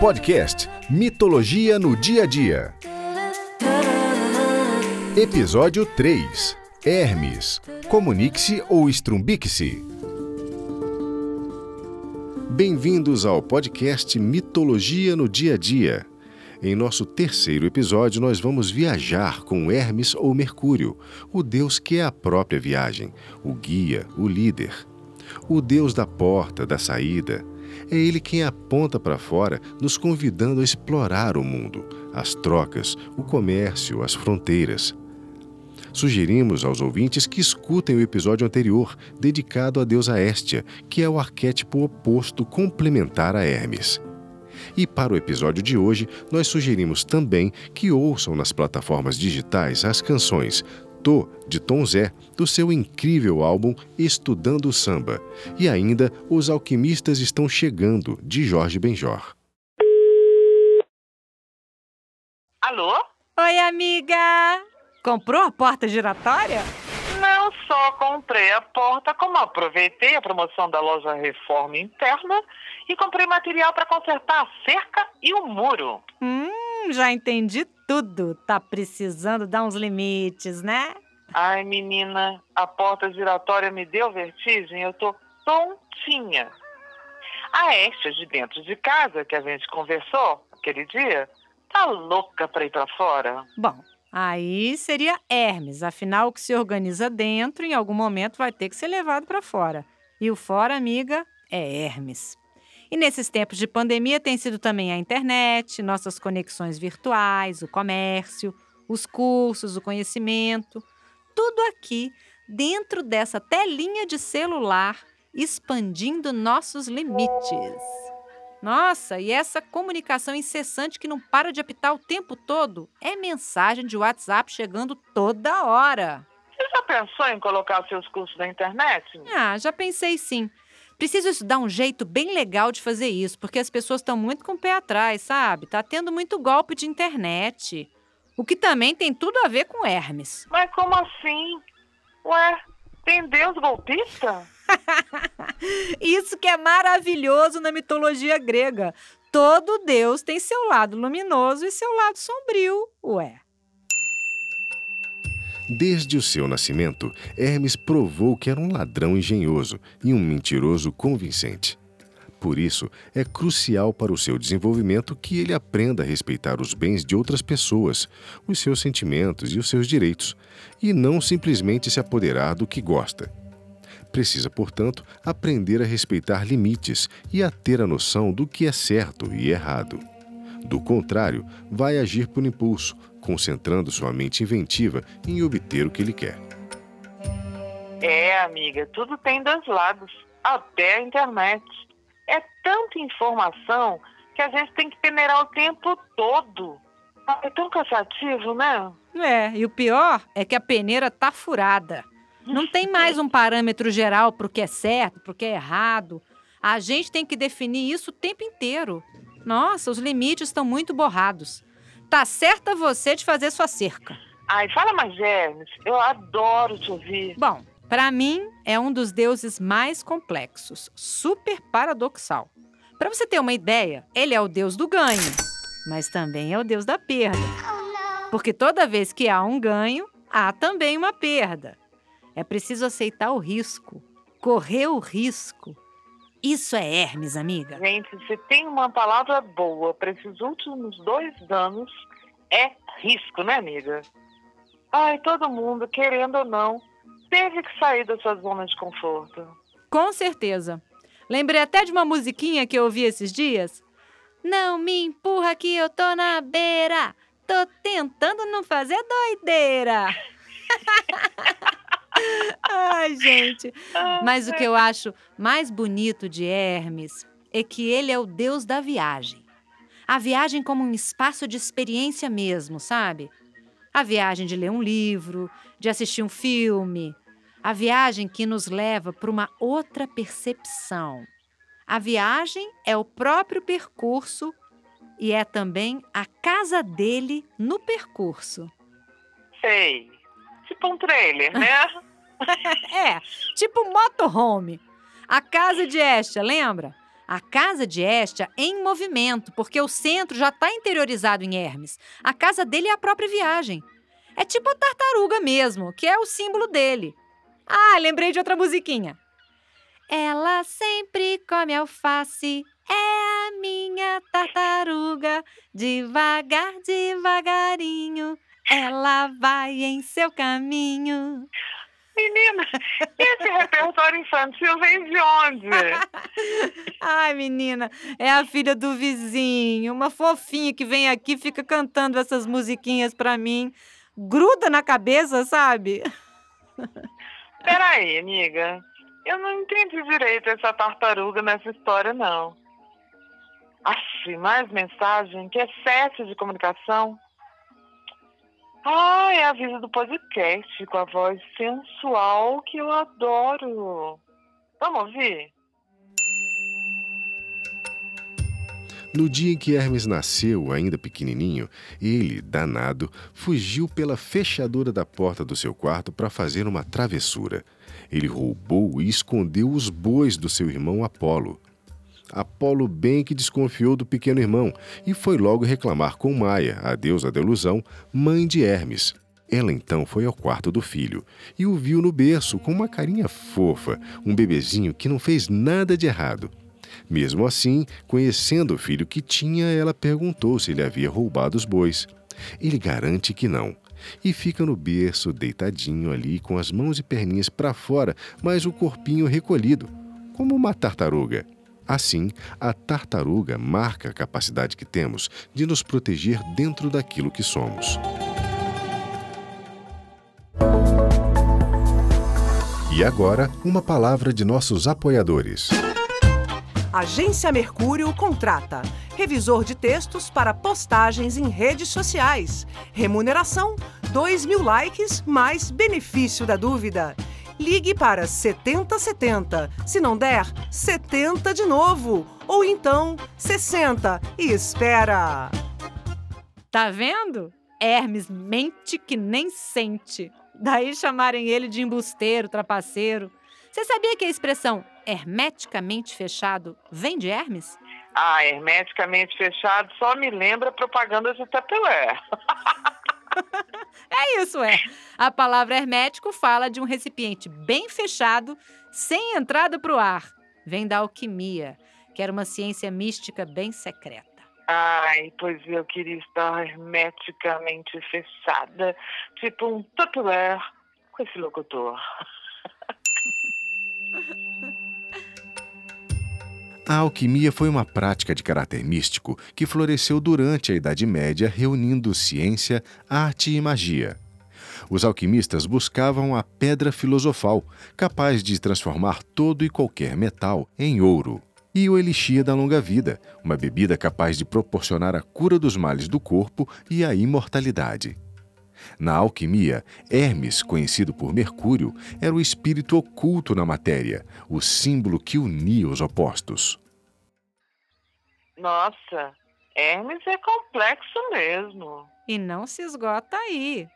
Podcast Mitologia no Dia a Dia. Episódio 3 Hermes. Comunique-se ou estrumbique-se. Bem-vindos ao podcast Mitologia no Dia a Dia. Em nosso terceiro episódio, nós vamos viajar com Hermes ou Mercúrio, o deus que é a própria viagem, o guia, o líder. O deus da porta, da saída. É ele quem aponta para fora, nos convidando a explorar o mundo, as trocas, o comércio, as fronteiras. Sugerimos aos ouvintes que escutem o episódio anterior, dedicado à deusa Éstia, que é o arquétipo oposto complementar a Hermes. E para o episódio de hoje, nós sugerimos também que ouçam nas plataformas digitais as canções Tô, de Tom Zé, do seu incrível álbum Estudando o Samba, e ainda Os Alquimistas Estão Chegando, de Jorge Benjor. Alô? Oi, amiga! Comprou a porta giratória? Não só comprei a porta, como aproveitei a promoção da loja Reforma Interna e comprei material para consertar a cerca e o muro. Hum, já entendi tudo. Tá precisando dar uns limites, né? Ai, menina, a porta giratória me deu vertigem, eu tô tontinha. A Estia de dentro de casa, que a gente conversou aquele dia, tá louca pra ir pra fora. Bom, aí seria Hermes. Afinal, o que se organiza dentro, em algum momento vai ter que ser levado para fora. E o fora, amiga, é Hermes. E nesses tempos de pandemia tem sido também a internet, nossas conexões virtuais, o comércio, os cursos, o conhecimento, tudo aqui dentro dessa telinha de celular, expandindo nossos limites. Nossa, e essa comunicação incessante que não para de apitar o tempo todo é mensagem de WhatsApp chegando toda hora. Você já pensou em colocar seus cursos na internet? Ah, já pensei sim. Preciso estudar um jeito bem legal de fazer isso, porque as pessoas estão muito com o pé atrás, sabe? Tá tendo muito golpe de internet. O que também tem tudo a ver com Hermes. Mas como assim? Ué, tem Deus golpista? Isso que é maravilhoso na mitologia grega. Todo deus tem seu lado luminoso e seu lado sombrio, ué. Desde o seu nascimento, Hermes provou que era um ladrão engenhoso e um mentiroso convincente. Por isso, é crucial para o seu desenvolvimento que ele aprenda a respeitar os bens de outras pessoas, os seus sentimentos e os seus direitos, e não simplesmente se apoderar do que gosta. Precisa, portanto, aprender a respeitar limites e a ter a noção do que é certo e errado. Do contrário, vai agir por impulso, concentrando sua mente inventiva em obter o que ele quer. É, amiga, tudo tem dois lados, até a internet. É tanta informação que a gente tem que peneirar o tempo todo. É tão cansativo, né? É, e o pior é que a peneira tá furada. Não tem mais um parâmetro geral para o que é certo, para o que é errado. A gente tem que definir isso o tempo inteiro. Nossa, os limites estão muito borrados. Tá certa você de fazer sua cerca. Ai, fala mais, Hermes. Eu adoro te ouvir. Bom, para mim é um dos deuses mais complexos, super paradoxal. Para você ter uma ideia, ele é o deus do ganho, mas também é o deus da perda. Porque toda vez que há um ganho, há também uma perda. É preciso aceitar o risco, correr o risco. Isso é Hermes, amiga. Gente, se tem uma palavra boa para esses últimos dois anos, é risco, né, amiga? Ai, todo mundo, querendo ou não, teve que sair da sua zona de conforto. Com certeza. Lembrei até de uma musiquinha que eu ouvi esses dias. Não me empurra que eu tô na beira. Tô tentando não fazer doideira. Ai, gente. Mas o que eu acho mais bonito de Hermes é que ele é o deus da viagem. A viagem como um espaço de experiência mesmo, sabe? A viagem de ler um livro, de assistir um filme. A viagem que nos leva para uma outra percepção. A viagem é o próprio percurso e é também a casa dele no percurso. Sei. Tipo um trailer, né? é, tipo motorhome. A casa de Estia, lembra? A casa de Hestia em movimento, porque o centro já está interiorizado em Hermes. A casa dele é a própria viagem. É tipo a tartaruga mesmo, que é o símbolo dele. Ah, lembrei de outra musiquinha. Ela sempre come alface, é a minha tartaruga. Devagar, devagarinho, ela vai em seu caminho. Menina, esse repertório infantil vem de onde? Ai, menina, é a filha do vizinho, uma fofinha que vem aqui fica cantando essas musiquinhas pra mim. Gruda na cabeça, sabe? Peraí, amiga. Eu não entendi direito essa tartaruga nessa história, não. Aff, mais mensagem? Que excesso de comunicação. Ah, é a vida do podcast com a voz sensual que eu adoro. Vamos ouvir? No dia em que Hermes nasceu, ainda pequenininho, ele, danado, fugiu pela fechadura da porta do seu quarto para fazer uma travessura. Ele roubou e escondeu os bois do seu irmão Apolo. Apolo bem que desconfiou do pequeno irmão e foi logo reclamar com Maia, a deusa da ilusão, mãe de Hermes. Ela então foi ao quarto do filho e o viu no berço com uma carinha fofa, um bebezinho que não fez nada de errado. Mesmo assim, conhecendo o filho que tinha, ela perguntou se ele havia roubado os bois. Ele garante que não. E fica no berço, deitadinho ali, com as mãos e perninhas para fora, mas o corpinho recolhido, como uma tartaruga. Assim, a tartaruga marca a capacidade que temos de nos proteger dentro daquilo que somos. E agora, uma palavra de nossos apoiadores. Agência Mercúrio contrata revisor de textos para postagens em redes sociais. Remuneração: 2 mil likes mais benefício da dúvida. Ligue para 7070. Se não der, 70 de novo. Ou então 60 e espera. Tá vendo? Hermes mente que nem sente. Daí chamarem ele de embusteiro, trapaceiro. Você sabia que a expressão hermeticamente fechado vem de Hermes? Ah, hermeticamente fechado só me lembra propaganda de Tupperware. é isso, é. A palavra hermético fala de um recipiente bem fechado, sem entrada para o ar. Vem da alquimia, que era uma ciência mística bem secreta. Ai, pois eu queria estar hermeticamente fechada, tipo um Tupperware com esse locutor. A alquimia foi uma prática de caráter místico que floresceu durante a Idade Média, reunindo ciência, arte e magia. Os alquimistas buscavam a pedra filosofal, capaz de transformar todo e qualquer metal em ouro, e o elixir da longa vida, uma bebida capaz de proporcionar a cura dos males do corpo e a imortalidade. Na alquimia, Hermes, conhecido por Mercúrio, era o espírito oculto na matéria, o símbolo que unia os opostos. Nossa, Hermes é complexo mesmo. E não se esgota aí.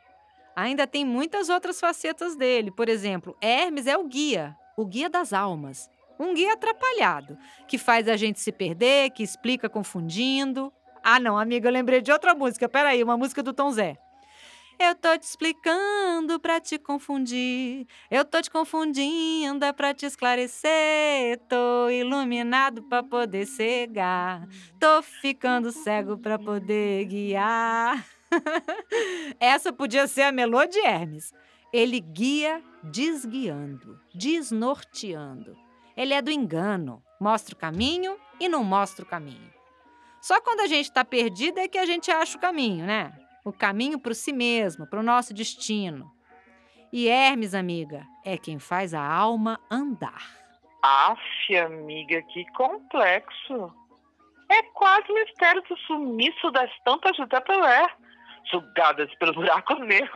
Ainda tem muitas outras facetas dele. Por exemplo, Hermes é o guia, o guia das almas. Um guia atrapalhado, que faz a gente se perder, que explica confundindo. Ah, não, amiga, eu lembrei de outra música. Peraí, uma música do Tom Zé. Eu tô te explicando pra te confundir. Eu tô te confundindo é pra te esclarecer. Tô iluminado pra poder cegar. Tô ficando cego pra poder guiar. Essa podia ser a melô de Hermes. Ele guia desguiando, desnorteando. Ele é do engano, mostra o caminho e não mostra o caminho. Só quando a gente está perdido é que a gente acha o caminho, né? O caminho para si mesmo, para o nosso destino. E Hermes, amiga, é quem faz a alma andar. Aff, amiga, que complexo. É quase o mistério do sumiço das tampas de Tupperware, sugadas pelo buraco negro.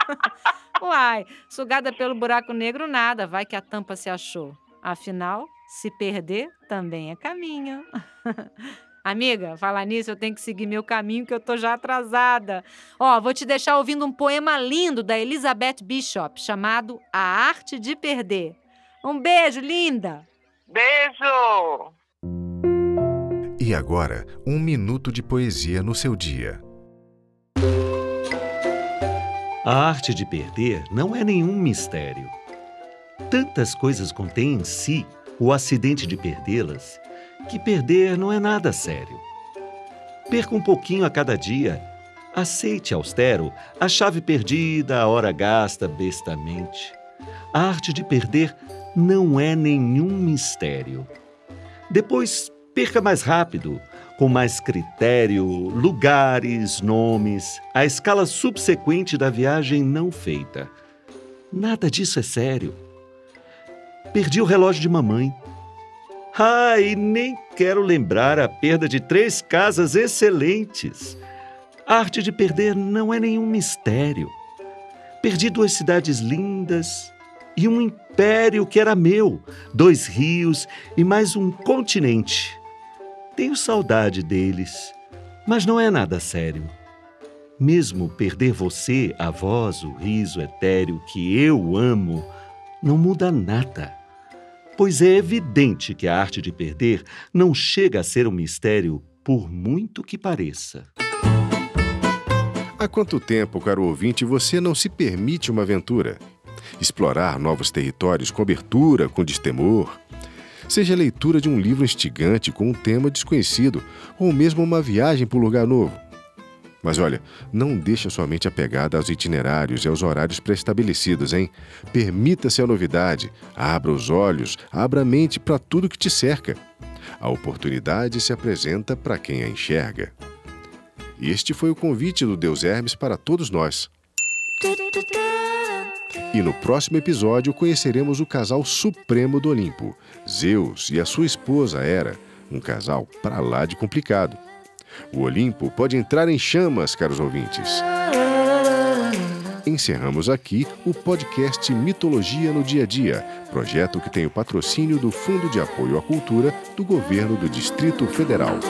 Uai, sugada pelo buraco negro nada, vai que a tampa se achou. Afinal, se perder também é caminho. Amiga, falar nisso, eu tenho que seguir meu caminho que eu tô já atrasada. Ó, vou te deixar ouvindo um poema lindo da Elizabeth Bishop chamado A Arte de Perder. Um beijo, linda! Beijo! E agora, um minuto de poesia no seu dia. A arte de perder não é nenhum mistério. Tantas coisas contém em si o acidente de perdê-las que perder não é nada sério. Perca um pouquinho a cada dia. Aceite austero a chave perdida, a hora gasta bestamente. A arte de perder não é nenhum mistério. Depois, perca mais rápido, com mais critério, lugares, nomes, a escala subsequente da viagem não feita. Nada disso é sério. Perdi o relógio de mamãe. Ai, nem quero lembrar a perda de três casas excelentes. A arte de perder não é nenhum mistério. Perdi duas cidades lindas e um império que era meu, dois rios e mais um continente. Tenho saudade deles, mas não é nada sério. Mesmo perder você, a voz, o riso etéreo que eu amo, não muda nada pois é evidente que a arte de perder não chega a ser um mistério, por muito que pareça. Há quanto tempo, caro ouvinte, você não se permite uma aventura? Explorar novos territórios com abertura, com destemor? Seja a leitura de um livro instigante com um tema desconhecido, ou mesmo uma viagem para um lugar novo. Mas olha, não deixe a sua mente apegada aos itinerários e aos horários pré-estabelecidos, hein? Permita-se a novidade, abra os olhos, abra a mente para tudo que te cerca. A oportunidade se apresenta para quem a enxerga. Este foi o convite do Deus Hermes para todos nós. E no próximo episódio conheceremos o casal supremo do Olimpo, Zeus e a sua esposa Hera, um casal para lá de complicado. O Olimpo pode entrar em chamas, caros ouvintes. Encerramos aqui o podcast Mitologia no Dia a Dia, projeto que tem o patrocínio do Fundo de Apoio à Cultura do Governo do Distrito Federal.